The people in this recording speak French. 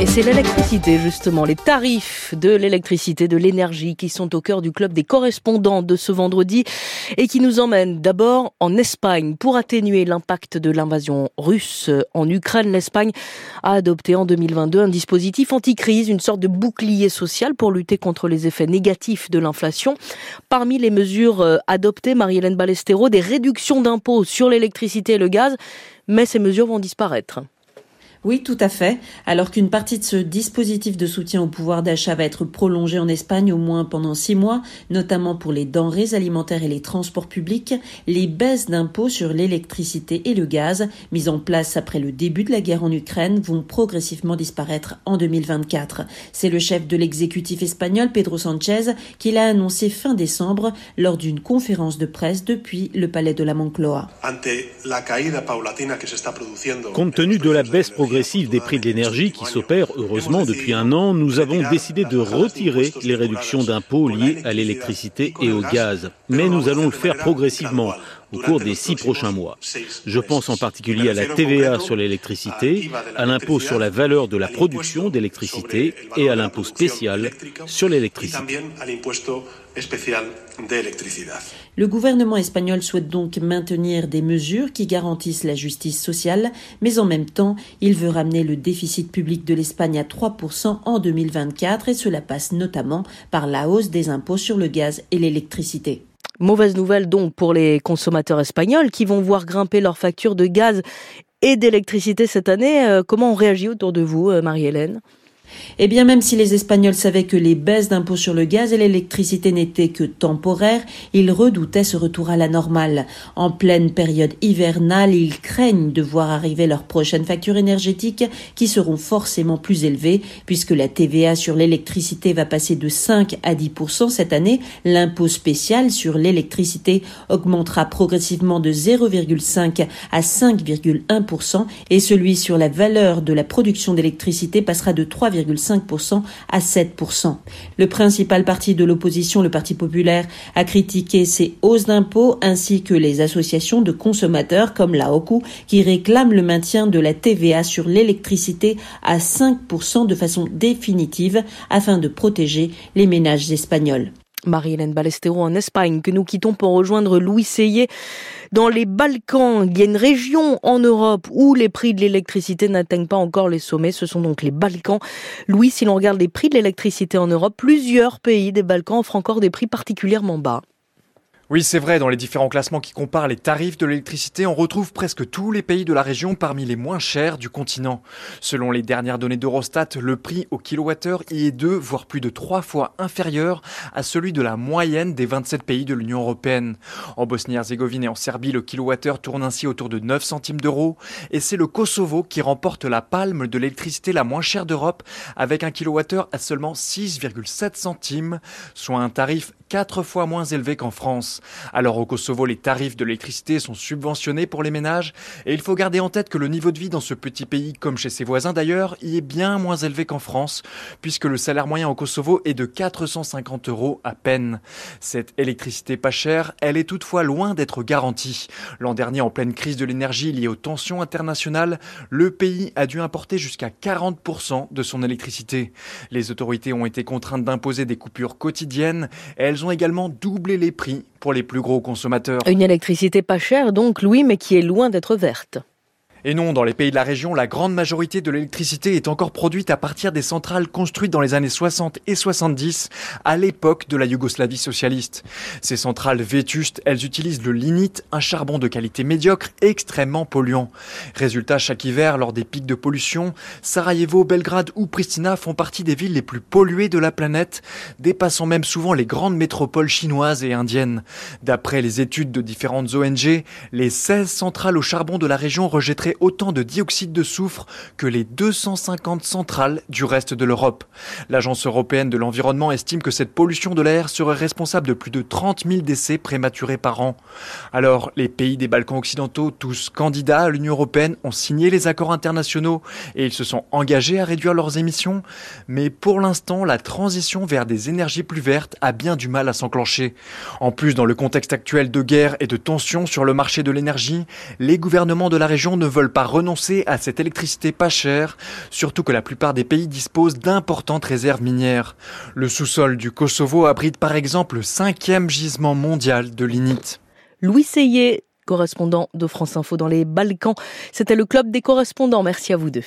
Et c'est l'électricité, justement, les tarifs de l'électricité, de l'énergie qui sont au cœur du club des correspondants de ce vendredi et qui nous emmènent d'abord en Espagne. Pour atténuer l'impact de l'invasion russe en Ukraine, l'Espagne a adopté en 2022 un dispositif anti-crise, une sorte de bouclier social pour lutter contre les effets négatifs de l'inflation. Parmi les mesures euh, adoptées, Marie-Hélène Balestero, des réductions d'impôts sur l'électricité et le gaz, mais ces mesures vont disparaître. Oui, tout à fait. Alors qu'une partie de ce dispositif de soutien au pouvoir d'achat va être prolongée en Espagne au moins pendant six mois, notamment pour les denrées alimentaires et les transports publics, les baisses d'impôts sur l'électricité et le gaz, mises en place après le début de la guerre en Ukraine, vont progressivement disparaître en 2024. C'est le chef de l'exécutif espagnol, Pedro Sanchez, qui l'a annoncé fin décembre lors d'une conférence de presse depuis le palais de la Moncloa. Compte tenu de la baisse progressive des prix de l'énergie qui s'opère heureusement depuis un an, nous avons décidé de retirer les réductions d'impôts liées à l'électricité et au gaz. Mais nous allons le faire progressivement au cours des six prochains mois. Je pense en particulier à la TVA sur l'électricité, à l'impôt sur la valeur de la production d'électricité et à l'impôt spécial sur l'électricité. Le gouvernement espagnol souhaite donc maintenir des mesures qui garantissent la justice sociale, mais en même temps, il veut ramener le déficit public de l'Espagne à 3% en 2024 et cela passe notamment par la hausse des impôts sur le gaz et l'électricité. Mauvaise nouvelle donc pour les consommateurs espagnols qui vont voir grimper leurs factures de gaz et d'électricité cette année. Euh, comment on réagit autour de vous, euh, Marie-Hélène? Eh bien, même si les Espagnols savaient que les baisses d'impôts sur le gaz et l'électricité n'étaient que temporaires, ils redoutaient ce retour à la normale. En pleine période hivernale, ils craignent de voir arriver leurs prochaines factures énergétiques qui seront forcément plus élevées puisque la TVA sur l'électricité va passer de 5 à 10% cette année. L'impôt spécial sur l'électricité augmentera progressivement de 0,5 à 5,1 et celui sur la valeur de la production d'électricité passera de 3, 5% à 7%. Le principal parti de l'opposition, le Parti populaire, a critiqué ces hausses d'impôts ainsi que les associations de consommateurs comme la OCU qui réclament le maintien de la TVA sur l'électricité à 5% de façon définitive afin de protéger les ménages espagnols. Marie-Hélène Balestero en Espagne, que nous quittons pour rejoindre Louis Seyé. Dans les Balkans, il y a une région en Europe où les prix de l'électricité n'atteignent pas encore les sommets. Ce sont donc les Balkans. Louis, si l'on regarde les prix de l'électricité en Europe, plusieurs pays des Balkans offrent encore des prix particulièrement bas. Oui, c'est vrai, dans les différents classements qui comparent les tarifs de l'électricité, on retrouve presque tous les pays de la région parmi les moins chers du continent. Selon les dernières données d'Eurostat, le prix au kilowattheure y est deux, voire plus de trois fois inférieur à celui de la moyenne des 27 pays de l'Union européenne. En Bosnie-Herzégovine et en Serbie, le kilowattheure tourne ainsi autour de 9 centimes d'euros, et c'est le Kosovo qui remporte la palme de l'électricité la moins chère d'Europe, avec un kilowattheure à seulement 6,7 centimes, soit un tarif quatre fois moins élevé qu'en France. Alors au Kosovo, les tarifs de l'électricité sont subventionnés pour les ménages et il faut garder en tête que le niveau de vie dans ce petit pays, comme chez ses voisins d'ailleurs, y est bien moins élevé qu'en France, puisque le salaire moyen au Kosovo est de 450 euros à peine. Cette électricité pas chère, elle est toutefois loin d'être garantie. L'an dernier, en pleine crise de l'énergie liée aux tensions internationales, le pays a dû importer jusqu'à 40% de son électricité. Les autorités ont été contraintes d'imposer des coupures quotidiennes et elles ont également doublé les prix pour les plus gros consommateurs. Une électricité pas chère donc, Louis, mais qui est loin d'être verte. Et non, dans les pays de la région, la grande majorité de l'électricité est encore produite à partir des centrales construites dans les années 60 et 70, à l'époque de la Yougoslavie socialiste. Ces centrales vétustes, elles utilisent le lignite, un charbon de qualité médiocre, extrêmement polluant. Résultat, chaque hiver, lors des pics de pollution, Sarajevo, Belgrade ou Pristina font partie des villes les plus polluées de la planète, dépassant même souvent les grandes métropoles chinoises et indiennes. D'après les études de différentes ONG, les 16 centrales au charbon de la région rejetteraient autant de dioxyde de soufre que les 250 centrales du reste de l'Europe. L'Agence européenne de l'environnement estime que cette pollution de l'air serait responsable de plus de 30 000 décès prématurés par an. Alors, les pays des Balkans occidentaux, tous candidats à l'Union européenne, ont signé les accords internationaux et ils se sont engagés à réduire leurs émissions. Mais pour l'instant, la transition vers des énergies plus vertes a bien du mal à s'enclencher. En plus, dans le contexte actuel de guerre et de tensions sur le marché de l'énergie, les gouvernements de la région ne veulent veulent pas renoncer à cette électricité pas chère, surtout que la plupart des pays disposent d'importantes réserves minières. Le sous-sol du Kosovo abrite par exemple le cinquième gisement mondial de lignite. Louis Seyé, correspondant de France Info dans les Balkans. C'était le club des correspondants. Merci à vous deux.